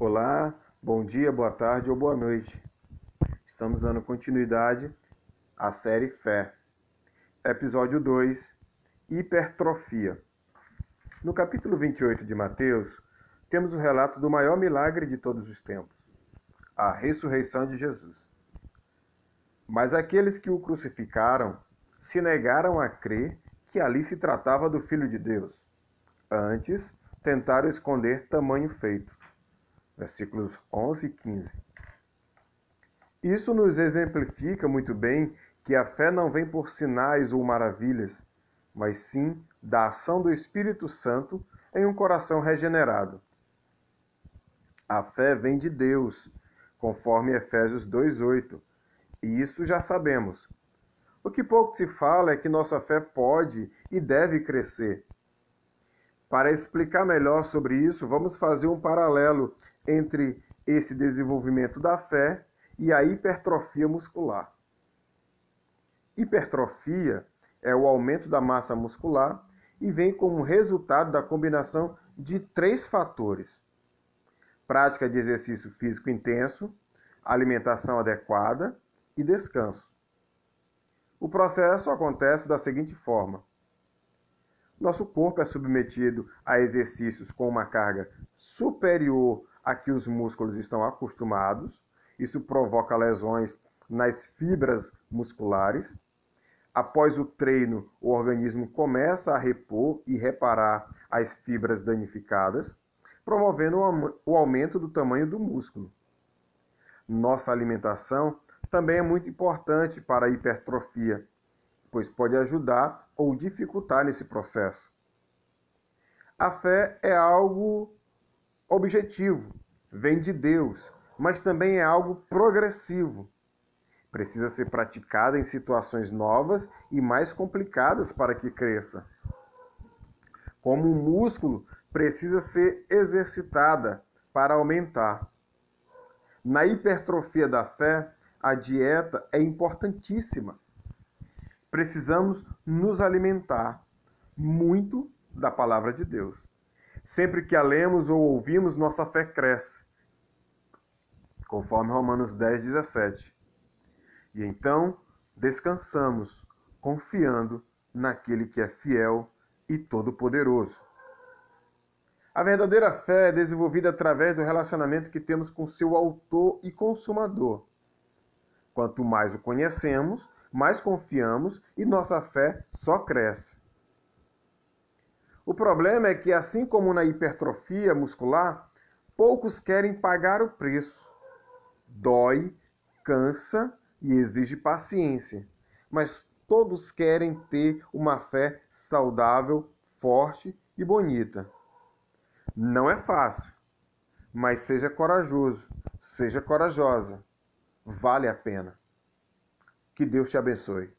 Olá, bom dia, boa tarde ou boa noite. Estamos dando continuidade à série Fé. Episódio 2 Hipertrofia. No capítulo 28 de Mateus, temos o relato do maior milagre de todos os tempos, a ressurreição de Jesus. Mas aqueles que o crucificaram se negaram a crer que ali se tratava do Filho de Deus. Antes, tentaram esconder tamanho feito versículos 11 e 15. Isso nos exemplifica muito bem que a fé não vem por sinais ou maravilhas, mas sim da ação do Espírito Santo em um coração regenerado. A fé vem de Deus, conforme Efésios 2:8. E isso já sabemos. O que pouco se fala é que nossa fé pode e deve crescer. Para explicar melhor sobre isso, vamos fazer um paralelo entre esse desenvolvimento da fé e a hipertrofia muscular. Hipertrofia é o aumento da massa muscular e vem como resultado da combinação de três fatores: prática de exercício físico intenso, alimentação adequada e descanso. O processo acontece da seguinte forma: nosso corpo é submetido a exercícios com uma carga superior a que os músculos estão acostumados. Isso provoca lesões nas fibras musculares. Após o treino, o organismo começa a repor e reparar as fibras danificadas, promovendo o aumento do tamanho do músculo. Nossa alimentação também é muito importante para a hipertrofia, pois pode ajudar ou dificultar nesse processo. A fé é algo objetivo, vem de Deus, mas também é algo progressivo. Precisa ser praticada em situações novas e mais complicadas para que cresça. Como um músculo, precisa ser exercitada para aumentar. Na hipertrofia da fé, a dieta é importantíssima. Precisamos nos alimentar muito da palavra de Deus. Sempre que a lemos ou ouvimos, nossa fé cresce. Conforme Romanos 10, 17. E então descansamos, confiando naquele que é fiel e todo-poderoso. A verdadeira fé é desenvolvida através do relacionamento que temos com seu autor e consumador. Quanto mais o conhecemos, mais confiamos e nossa fé só cresce. O problema é que, assim como na hipertrofia muscular, poucos querem pagar o preço. Dói, cansa e exige paciência, mas todos querem ter uma fé saudável, forte e bonita. Não é fácil, mas seja corajoso, seja corajosa. Vale a pena. Que Deus te abençoe.